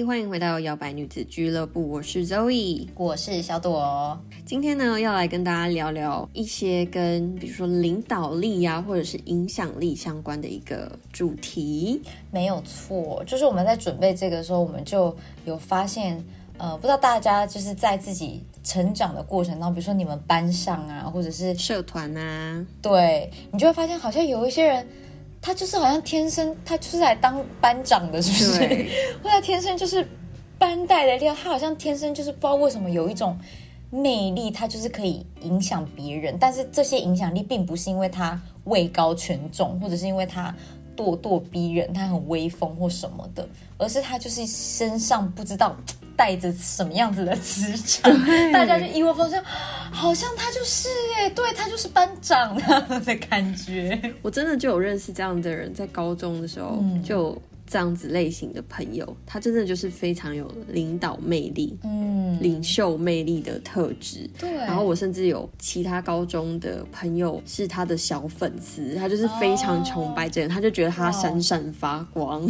嗨，欢迎回到摇摆女子俱乐部，我是 Zoe，我是小朵。今天呢，要来跟大家聊聊一些跟比如说领导力呀，或者是影响力相关的一个主题。没有错，就是我们在准备这个时候，我们就有发现，呃，不知道大家就是在自己成长的过程当中，比如说你们班上啊，或者是社团啊，对你就会发现，好像有一些人。他就是好像天生，他就是来当班长的，是不是？或者天生就是班带的料，他好像天生就是不知道为什么有一种魅力，他就是可以影响别人。但是这些影响力并不是因为他位高权重，或者是因为他咄咄逼人，他很威风或什么的，而是他就是身上不知道。带着什么样子的磁场，大家就一窝蜂说，好像他就是哎，对他就是班长那样 的感觉。我真的就有认识这样的人，在高中的时候就。这样子类型的朋友，他真的就是非常有领导魅力，嗯，领袖魅力的特质。对。然后我甚至有其他高中的朋友是他的小粉丝，他就是非常崇拜这人，他就觉得他闪闪发光。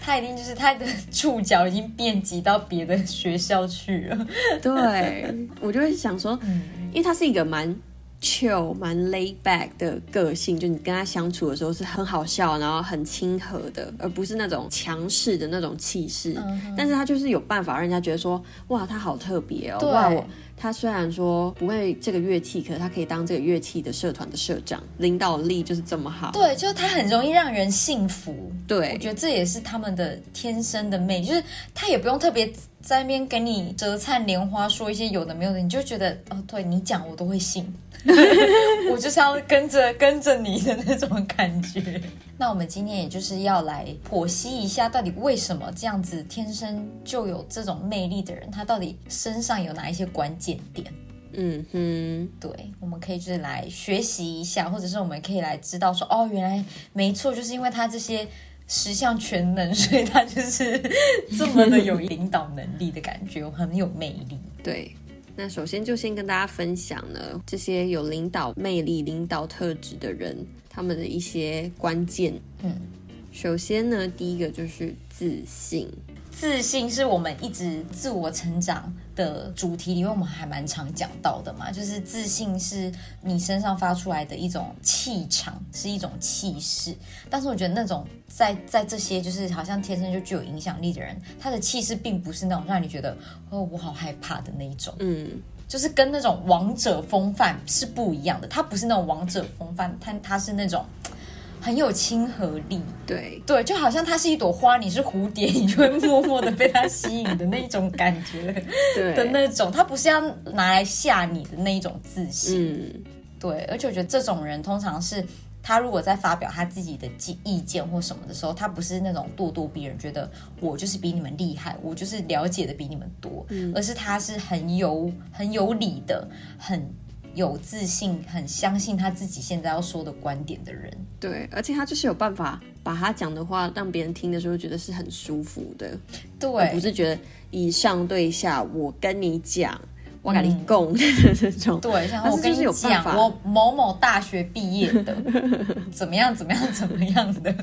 他一定就是他的触角已经遍及到别的学校去了。对，我就会想说，因为他是一个蛮。Chill 蛮 laid back 的个性，就你跟他相处的时候是很好笑，然后很亲和的，而不是那种强势的那种气势。但是他就是有办法让人家觉得说，哇，他好特别哦，哇，我他虽然说不会这个乐器，可是他可以当这个乐器的社团的社长，领导力就是这么好。对，就是他很容易让人信服。对，我觉得这也是他们的天生的魅力，就是他也不用特别在那边给你折灿莲花，说一些有的没有的，你就觉得哦，对你讲我都会信。我就是要跟着跟着你的那种感觉。那我们今天也就是要来剖析一下，到底为什么这样子天生就有这种魅力的人，他到底身上有哪一些关键点？嗯哼，对，我们可以就是来学习一下，或者是我们可以来知道说，哦，原来没错，就是因为他这些十项全能，所以他就是 这么的有领导能力的感觉，很有魅力。对。那首先就先跟大家分享呢，这些有领导魅力、领导特质的人，他们的一些关键。嗯，首先呢，第一个就是自信。自信是我们一直自我成长的主题因为，我们还蛮常讲到的嘛。就是自信是你身上发出来的一种气场，是一种气势。但是我觉得那种在在这些就是好像天生就具有影响力的人，他的气势并不是那种让你觉得哦我好害怕的那一种。嗯，就是跟那种王者风范是不一样的。他不是那种王者风范，他他是那种。很有亲和力，对。对，就好像它是一朵花，你是蝴蝶，你就会默默的被它吸引的那种感觉，对。的那种，它不是要拿来吓你的那一种自信，嗯，对，而且我觉得这种人通常是他如果在发表他自己的意意见或什么的时候，他不是那种咄咄逼人，觉得我就是比你们厉害，我就是了解的比你们多，而是他是很有很有理的，很。有自信、很相信他自己现在要说的观点的人，对，而且他就是有办法把他讲的话让别人听的时候觉得是很舒服的，对，不是觉得以上对下，我跟你讲，我跟你共的 这种，对，像我跟你讲，我某某大学毕业的，怎么样，怎么样，怎么样的，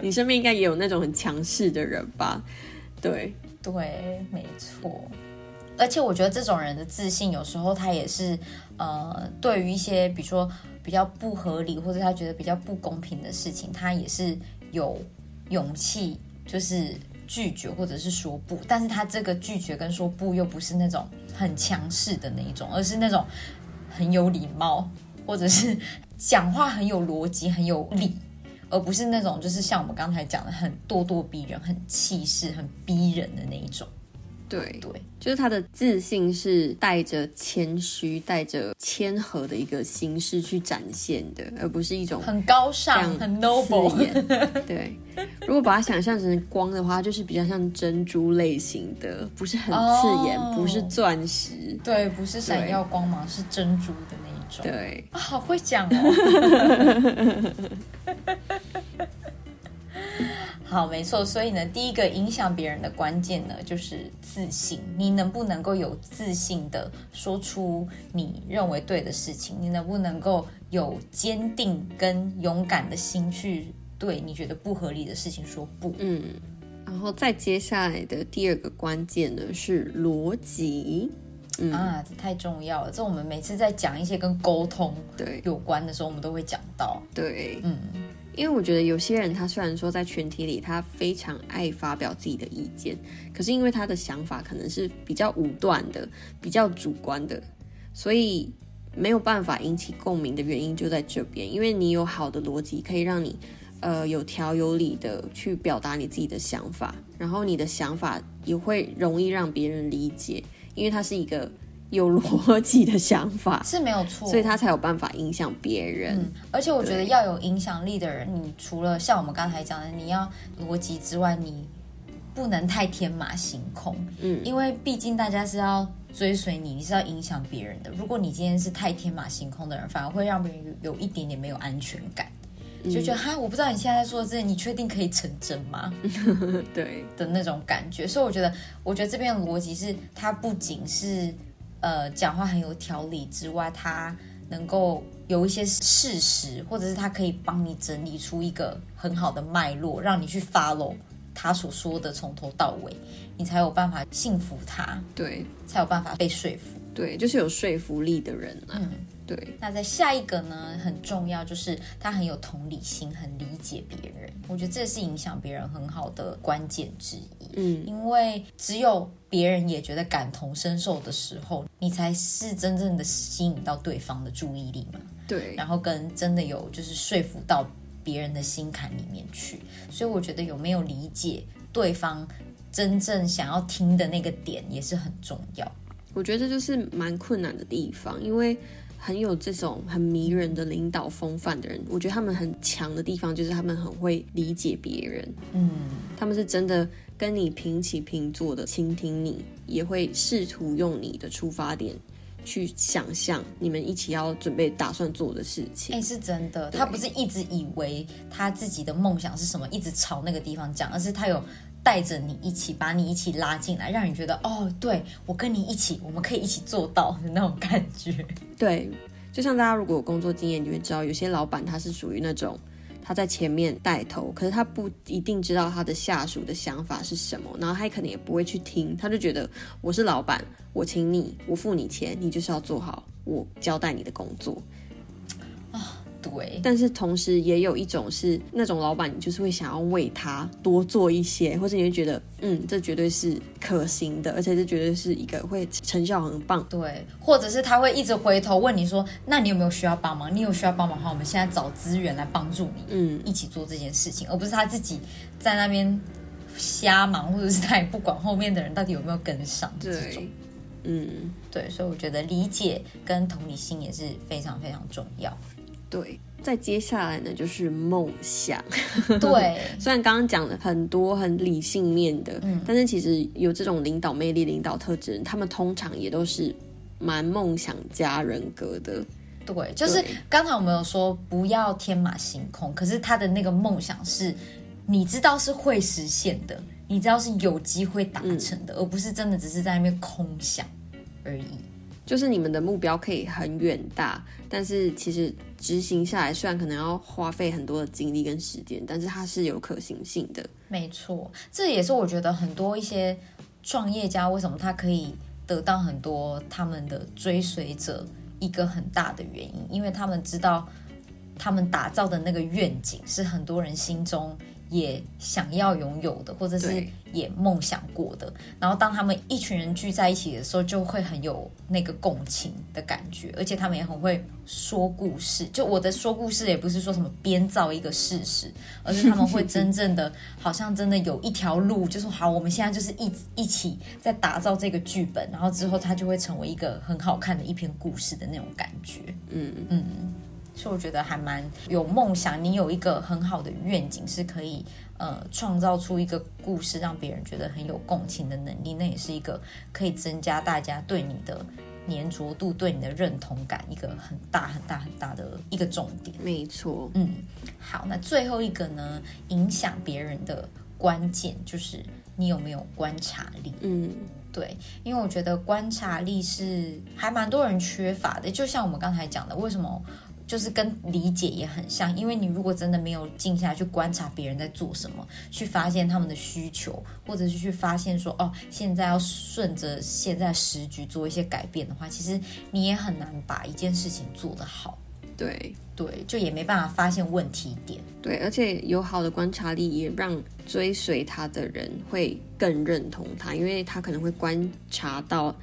你身边应该也有那种很强势的人吧？对，对，没错。而且我觉得这种人的自信，有时候他也是，呃，对于一些比如说比较不合理或者他觉得比较不公平的事情，他也是有勇气，就是拒绝或者是说不。但是他这个拒绝跟说不又不是那种很强势的那一种，而是那种很有礼貌，或者是讲话很有逻辑、很有理，而不是那种就是像我们刚才讲的很咄咄逼人、很气势、很逼人的那一种。对。对，就是他的自信是带着谦虚、带着谦和的一个形式去展现的，而不是一种很高尚、很 noble。对，如果把它想象成光的话，就是比较像珍珠类型的，不是很刺眼，不是钻石，对，不是闪耀光芒，是珍珠的那一种。对。啊，好会讲哦。好，没错。所以呢，第一个影响别人的关键呢，就是自信。你能不能够有自信的说出你认为对的事情？你能不能够有坚定跟勇敢的心去对你觉得不合理的事情说不？嗯，然后再接下来的第二个关键呢是逻辑。嗯啊，这太重要了。这我们每次在讲一些跟沟通对有关的时候，我们都会讲到。对，嗯，因为我觉得有些人他虽然说在群体里他非常爱发表自己的意见，可是因为他的想法可能是比较武断的、比较主观的，所以没有办法引起共鸣的原因就在这边。因为你有好的逻辑，可以让你呃有条有理的去表达你自己的想法，然后你的想法也会容易让别人理解，因为它是一个有逻辑的想法，是没有错。所以他才有办法影响别人。嗯，而且我觉得要有影响力的人，你除了像我们刚才讲的，你要逻辑之外，你不能太天马行空。嗯因为毕竟大家是要追随你，你是要影响别人的。如果你今天是太天马行空的人，反而会让别人有有一点点没有安全感，就觉得哈，我不知道你现在在说的这，你确定可以成真吗？对，的那种感觉。所以我觉得，我觉得这边的逻辑是，它不仅是呃讲话很有条理之外，他能够有一些事实，或者是他可以帮你整理出一个很好的脉络，让你去 follow 他所说的从头到尾，你才有办法信服他，对，才有办法被说服。对，就是有说服力的人啊。嗯对，那在下一个呢，很重要，就是他很有同理心，很理解别人。我觉得这是影响别人很好的关键之一。嗯，因为只有别人也觉得感同身受的时候，你才是真正的吸引到对方的注意力嘛，对，然后跟真的有就是说服到别人的心坎里面去。所以我觉得有没有理解对方真正想要听的那个点也是很重要。我觉得这就是蛮困难的地方，因为很有这种很迷人的领导风范的人，我觉得他们很强的地方就是他们很会理解别人，嗯，他们是真的跟你平起平坐的倾听你，也会试图用你的出发点去想象你们一起要准备打算做的事情。哎、是真的，他不是一直以为他自己的梦想是什么，一直朝那个地方讲，而是他有带着你一起，把你一起拉进来，让你觉得哦，对我跟你一起，我们可以一起做到的那种感觉。对，就像大家如果有工作经验，你会知道，有些老板他是属于那种他在前面带头，可是他不一定知道他的下属的想法是什么，然后他可能也不会去听，他就觉得我是老板，我请你，我付你钱，你就是要做好我交代你的工作。对，但是同时也有一种是那种老板，你就是会想要为他多做一些，或者你会觉得，嗯，这绝对是可行的，而且这绝对是一个会成效很棒。对，或者是他会一直回头问你说，那你有没有需要帮忙？你有需要帮忙的话，我们现在找资源来帮助你，嗯，一起做这件事情，而不是他自己在那边瞎忙，或者是他也不管后面的人到底有没有跟上这种。对，嗯，对，所以我觉得理解跟同理心也是非常非常重要。对。再接下来呢，就是梦想。对，虽然刚刚讲了很多很理性面的，嗯但是其实有这种领导魅力、领导特质他们通常也都是蛮梦想家人格的。对，就是对刚才我们有说不要天马行空，可是他的那个梦想是，你知道是会实现的，你知道是有机会达成的，而不是真的只是在那边空想而已。就是你们的目标可以很远大，但是其实执行下来，虽然可能要花费很多的精力跟时间，但是它是有可行性的。没错，这也是我觉得很多一些创业家为什么他可以得到很多他们的追随者一个很大的原因，因为他们知道他们打造的那个愿景是很多人心中也想要拥有的，或者是也梦想过的。然后当他们一群人聚在一起的时候，就会很有那个共情的感觉，而且他们也很会说故事。就我的说故事也不是说什么编造一个事实，而是他们会真正的，好像真的有一条路，就说好，我们现在就是一一起在打造这个剧本，然后之后它就会成为一个很好看的一篇故事的那种感觉。嗯，嗯，所以我觉得还蛮有梦想，你有一个很好的愿景，是可以呃创造出一个故事，让别人觉得很有共情的能力，那也是一个可以增加大家对你的粘着度对你的认同感一个很大很大很大的一个重点。没错，嗯，好，那最后一个呢，影响别人的关键就是你有没有观察力。嗯，对，因为我觉得观察力是还蛮多人缺乏的，就像我们刚才讲的，为什么？就是跟理解也很像，因为你如果真的没有静下去观察别人在做什么，去发现他们的需求，或者是去发现说哦，现在要顺着现在时局做一些改变的话，其实你也很难把一件事情做得好。对对，就也没办法发现问题点。对，而且有好的观察力，也让追随他的人会更认同他，因为他可能会观察到。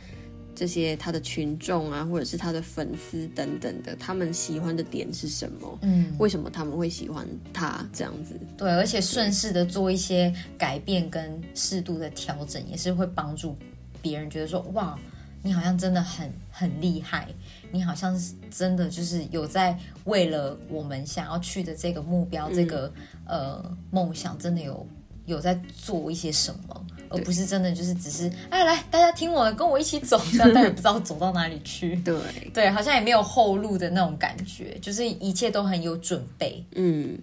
这些他的群众啊，或者是他的粉丝等等的，他们喜欢的点是什么？嗯，为什么他们会喜欢他这样子？对，而且顺势的做一些改变跟适度的调整，也是会帮助别人觉得说，哇，你好像真的很很厉害，你好像是真的就是有在为了我们想要去的这个目标、这个呃梦想，真的有有在做一些什么。而不是真的就是只是哎来大家听我的跟我一起走，但也不知道走到哪里去。对对，好像也没有后路的那种感觉，就是一切都很有准备。嗯，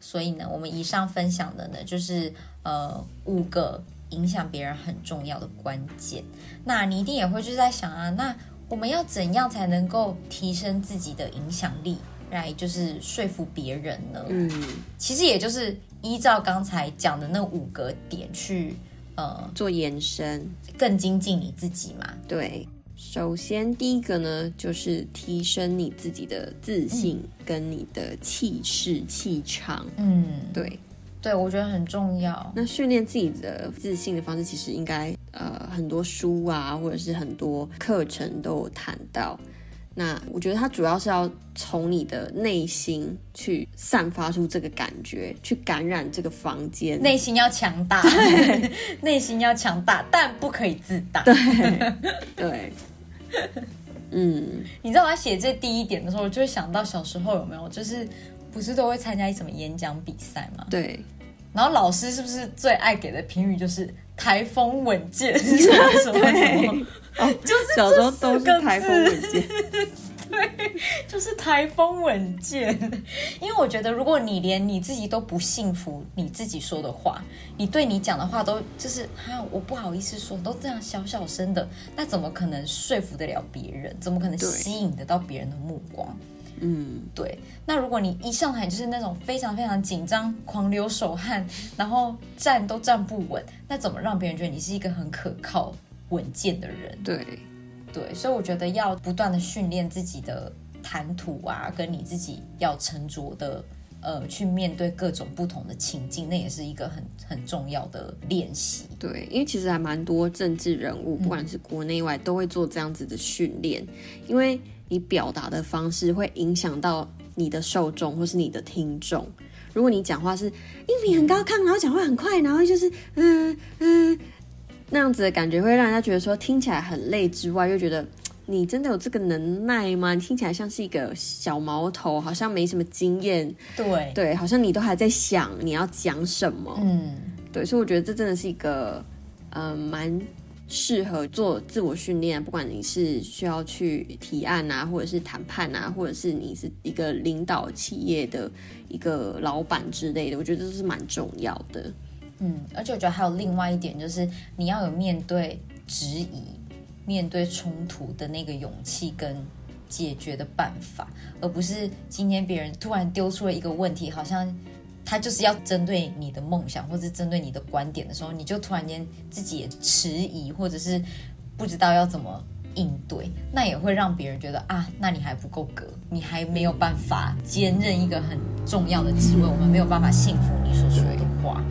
所以呢，我们以上分享的呢，就是呃五个影响别人很重要的关键。那你一定也会就在想啊，那我们要怎样才能够提升自己的影响力，来就是说服别人呢？嗯，其实也就是依照刚才讲的那五个点去。呃，做延伸，更精进你自己嘛？对，首先第一个呢，就是提升你自己的自信跟你的气势气场。嗯，对，对我觉得很重要。那训练自己的自信的方式，其实应该呃很多书啊，或者是很多课程都有谈到。那我觉得它主要是要从你的内心去散发出这个感觉，去感染这个房间。内心要强大，内心要强大，但不可以自大。对 对，嗯，你知道我在写这第一点的时候，我就会想到小时候有没有，就是不是都会参加什么演讲比赛嘛？对。然后老师是不是最爱给的评语就是台风稳健？什么什么？就是小时候都是台风稳健，对，就是台风稳健。因为我觉得，如果你连你自己都不信服你自己说的话，你对你讲的话都就是哈，我不好意思说，都这样小小声的，那怎么可能说服得了别人？怎么可能吸引得到别人的目光？嗯，对。那如果你一上台就是那种非常非常紧张、狂流手汗，然后站都站不稳，那怎么让别人觉得你是一个很可靠？稳健的人，对对，所以我觉得要不断的训练自己的谈吐啊，跟你自己要沉着的，呃，去面对各种不同的情境，那也是一个很很重要的练习。对，因为其实还蛮多政治人物，不管是国内外，都会做这样子的训练，因为你表达的方式会影响到你的受众或是你的听众。如果你讲话是音频很高亢，然后讲话很快，然后就是嗯嗯。那样子的感觉会让人家觉得说听起来很累之外，又觉得你真的有这个能耐吗？你听起来像是一个小毛头，好像没什么经验。对对，好像你都还在想你要讲什么。嗯，对，所以我觉得这真的是一个嗯蛮适合做自我训练，不管你是需要去提案啊，或者是谈判啊，或者是你是一个领导企业的一个老板之类的，我觉得这是蛮重要的。嗯，而且我觉得还有另外一点，就是你要有面对质疑、面对冲突的那个勇气跟解决的办法，而不是今天别人突然丢出了一个问题，好像他就是要针对你的梦想或者针对你的观点的时候，你就突然间自己也迟疑，或者是不知道要怎么应对，那也会让别人觉得啊，那你还不够格，你还没有办法兼任一个很重要的职位，我们没有办法信服你所说的话。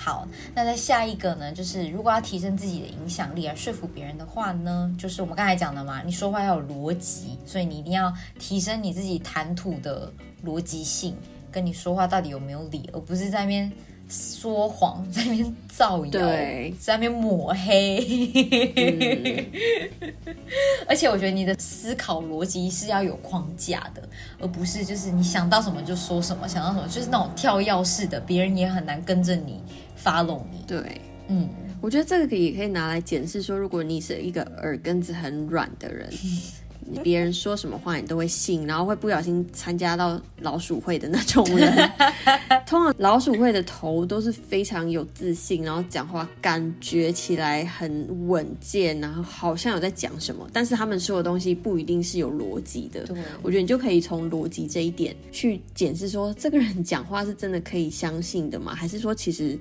好，那在下一个呢，就是如果要提升自己的影响力而说服别人的话呢，就是我们刚才讲的嘛，你说话要有逻辑，所以你一定要提升你自己谈吐的逻辑性，跟你说话到底有没有理，而不是在那边说谎，在那边造谣，在那边抹黑。而且我觉得你的思考逻辑是要有框架的，而不是就是你想到什么就说什么，想到什么就是那种跳跃式的，别人也很难跟着你。Follow 你，对，嗯，我觉得这个也可以拿来检视说，如果你是一个耳根子很软的人。别人说什么话你都会信，然后会不小心参加到老鼠会的那种人。通常老鼠会的头都是非常有自信，然后讲话感觉起来很稳健，然后好像有在讲什么，但是他们说的东西不一定是有逻辑的。我觉得你就可以从逻辑这一点去检视，说这个人讲话是真的可以相信的吗？还是说其实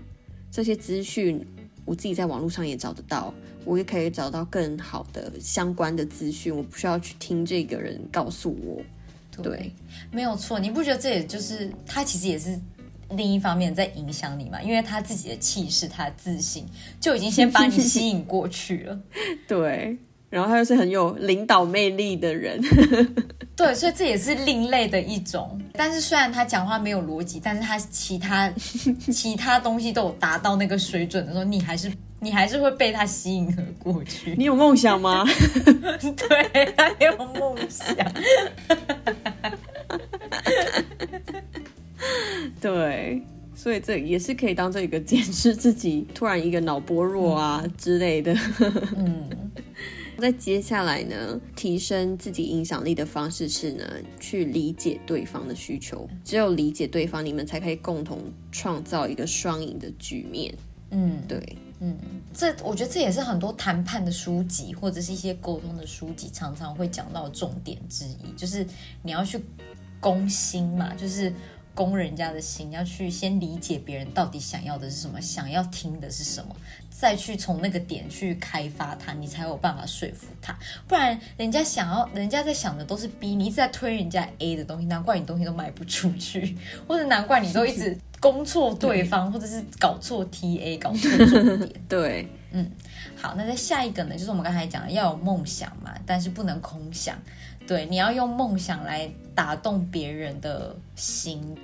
这些资讯我自己在网络上也找得到？我也可以找到更好的相关的资讯，我不需要去听这个人告诉我。对，没有错。你不觉得这也就是他其实也是另一方面在影响你嘛？因为他自己的气势、他的自信就已经先把你吸引过去了。对，然后他又是很有领导魅力的人。对，所以这也是另类的一种。但是虽然他讲话没有逻辑，但是他其他 其他东西都有达到那个水准的时候，你还是。你还是会被他吸引而过去。你有梦想吗？对，他有梦想。对，所以这也是可以当做一个检视自己突然一个脑波弱啊之类的。嗯，在接下来呢，提升自己影响力的方式是呢，去理解对方的需求。只有理解对方，你们才可以共同创造一个双赢的局面。嗯，对。嗯，这我觉得这也是很多谈判的书籍或者是一些沟通的书籍常常会讲到重点之一，就是你要去攻心嘛，就是攻人家的心，要去先理解别人到底想要的是什么，想要听的是什么，再去从那个点去开发他，你才有办法说服他。不然人家想要，人家在想的都是 B，你一直在推人家 A 的东西，难怪你东西都卖不出去，或者难怪你都一直。攻错对方，或者是搞错 TA，搞错重点。对，嗯，好，那在下一个呢，就是我们刚才讲的要有梦想嘛，但是不能空想。对，你要用梦想来打动别人的心。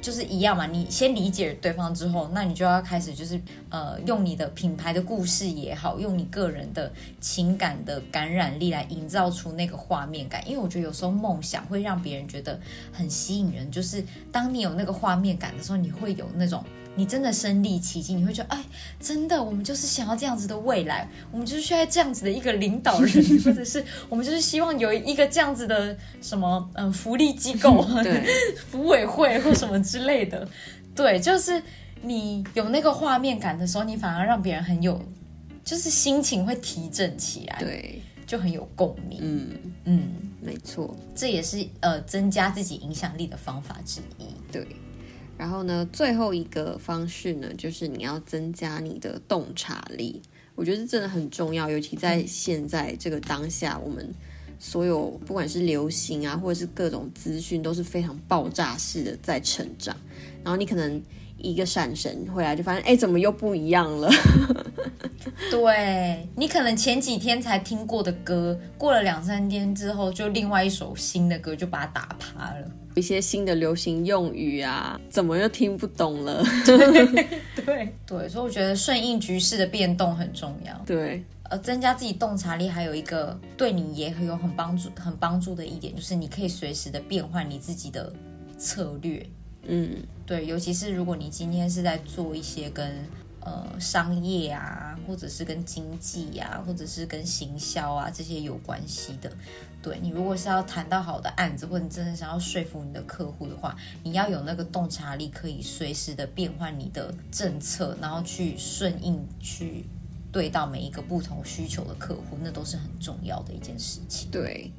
就是一样嘛，你先理解对方之后，那你就要开始就是呃，用你的品牌的故事也好，用你个人的情感的感染力来营造出那个画面感。因为我觉得有时候梦想会让别人觉得很吸引人，就是当你有那个画面感的时候，你会有那种。你真的身历其境，你会觉得，哎，真的，我们就是想要这样子的未来，我们就是需要这样子的一个领导人，或者是我们就是希望有一个这样子的什么，嗯，福利机构、福委会或什么之类的。对，就是你有那个画面感的时候，你反而让别人很有，就是心情会提振起来，对，就很有共鸣。嗯嗯，没错，这也是呃增加自己影响力的方法之一。对。然后呢，最后一个方式呢，就是你要增加你的洞察力。我觉得真的很重要，尤其在现在这个当下，我们所有不管是流行啊，或者是各种资讯，都是非常爆炸式的在成长。然后你可能一个闪神回来，就发现哎，怎么又不一样了？对你可能前几天才听过的歌，过了两三天之后，就另外一首新的歌就把它打趴了。一些新的流行用语啊，怎么又听不懂了？对 对，所以我觉得顺应局势的变动很重要。对，呃，增加自己洞察力，还有一个对你也很有很帮助、很帮助的一点，就是你可以随时的变换你自己的策略。嗯，对，尤其是如果你今天是在做一些跟呃商业啊，或者是跟经济啊，或者是跟行销啊这些有关系的。对你，如果是要谈到好的案子，或者你真的想要说服你的客户的话，你要有那个洞察力，可以随时的变换你的政策，然后去顺应去对到每一个不同需求的客户，那都是很重要的一件事情。对，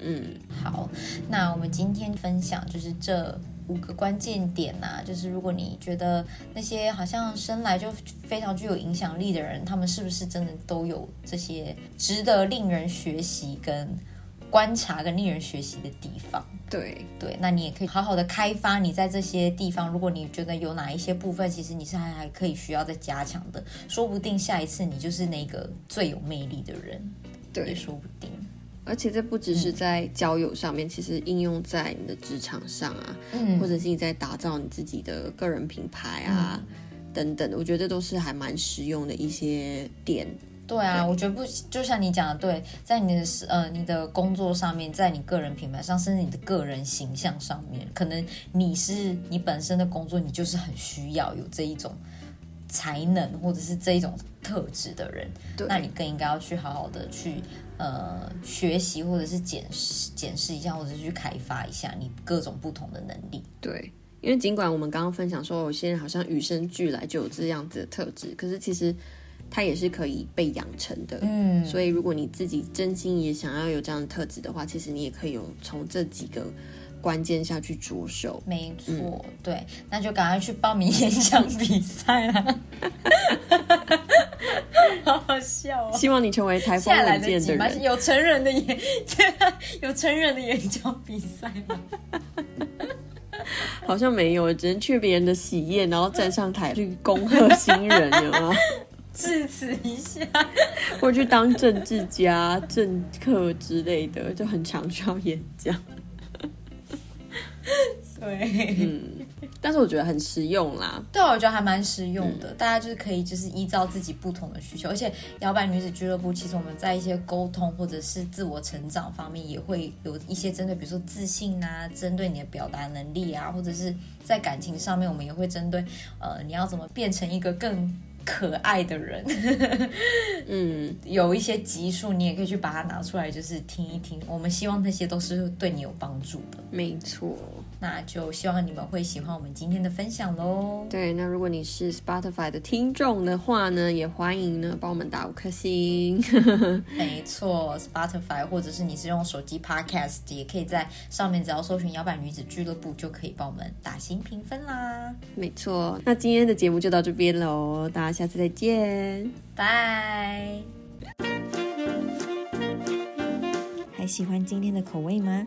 嗯，好，那我们今天分享就是这五个关键点呐，就是如果你觉得那些好像生来就非常具有影响力的人，他们是不是真的都有这些值得令人学习跟。观察跟令人学习的地方，对对，那你也可以好好的开发你在这些地方。如果你觉得有哪一些部分，其实你是还还可以需要再加强的，说不定下一次你就是那个最有魅力的人，对，也说不定。而且这不只是在交友上面，其实应用在你的职场上啊，嗯，或者是你在打造你自己的个人品牌啊等等，我觉得都是还蛮实用的一些点。对啊，我觉得不就像你讲的，对，在你的呃你的工作上面，在你个人品牌上，甚至你的个人形象上面，可能你是你本身的工作，你就是很需要有这一种才能或者是这一种特质的人，那你更应该要去好好的去呃学习，或者是检视检视一下，或者是去开发一下你各种不同的能力。对，因为尽管我们刚刚分享说，有些人好像与生俱来就有这样子的特质，可是其实它也是可以被养成的。嗯，所以如果你自己真心也想要有这样的特质的话，其实你也可以有从这几个关键下去着手。没错，对，那就赶快去报名演讲比赛啦！好好笑哦。希望你成为台风来稳健的？人。有成人的演，有成人的演讲比赛吗？好像没有，只能去别人的喜宴，然后站上台去恭贺新人，有吗？致辞一下。或者去当政治家、政客之类的，就很常需要演讲。对，嗯，但是我觉得很实用啦。对，我觉得还蛮实用的。大家就是可以就是依照自己不同的需求，而且摇摆女子俱乐部其实我们在一些沟通或者是自我成长方面也会有一些针对，比如说自信啊，针对你的表达能力啊，或者是在感情上面，我们也会针对呃你要怎么变成一个更。可爱的人，嗯，有一些集数，你也可以去把它拿出来，就是听一听。我们希望那些都是对你有帮助的。没错。那就希望你们会喜欢我们今天的分享喽。对，那如果你是 Spotify 的听众的话呢，也欢迎呢帮我们打五颗星。没错，Spotify 或者是你是用手机 Podcast，也可以在上面只要搜寻“摇摆女子俱乐部”就可以帮我们打新评分啦。没错，那今天的节目就到这边喽，大家下次再见，拜。还喜欢今天的口味吗？